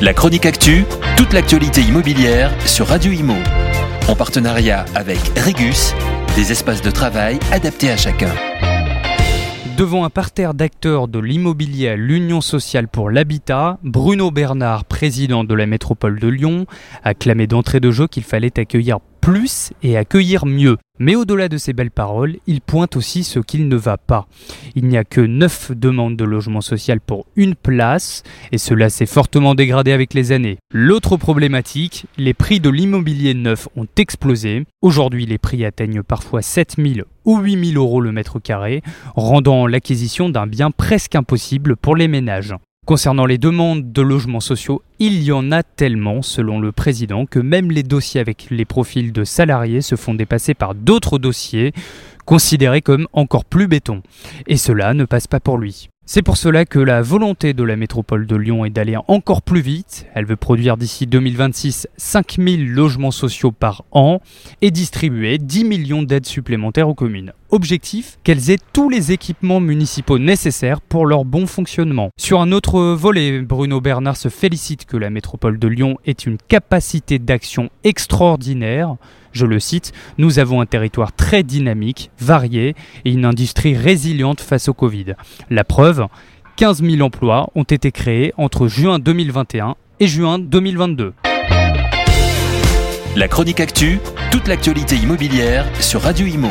La chronique actu, toute l'actualité immobilière sur Radio Imo. En partenariat avec Regus, des espaces de travail adaptés à chacun. Devant un parterre d'acteurs de l'immobilier à l'Union sociale pour l'habitat, Bruno Bernard, président de la métropole de Lyon, a clamé d'entrée de jeu qu'il fallait accueillir plus et accueillir mieux. Mais au-delà de ces belles paroles, il pointe aussi ce qu'il ne va pas. Il n'y a que 9 demandes de logement social pour une place, et cela s'est fortement dégradé avec les années. L'autre problématique, les prix de l'immobilier neuf ont explosé. Aujourd'hui, les prix atteignent parfois 7000 ou 8000 euros le mètre carré, rendant l'acquisition d'un bien presque impossible pour les ménages. Concernant les demandes de logements sociaux, il y en a tellement, selon le président, que même les dossiers avec les profils de salariés se font dépasser par d'autres dossiers considérés comme encore plus béton. Et cela ne passe pas pour lui. C'est pour cela que la volonté de la métropole de Lyon est d'aller encore plus vite. Elle veut produire d'ici 2026 5000 logements sociaux par an et distribuer 10 millions d'aides supplémentaires aux communes. Objectif, qu'elles aient tous les équipements municipaux nécessaires pour leur bon fonctionnement. Sur un autre volet, Bruno Bernard se félicite que la métropole de Lyon ait une capacité d'action extraordinaire. Je le cite, nous avons un territoire très dynamique, varié et une industrie résiliente face au Covid. La preuve, 15 000 emplois ont été créés entre juin 2021 et juin 2022. La chronique actu, toute l'actualité immobilière sur Radio Imo.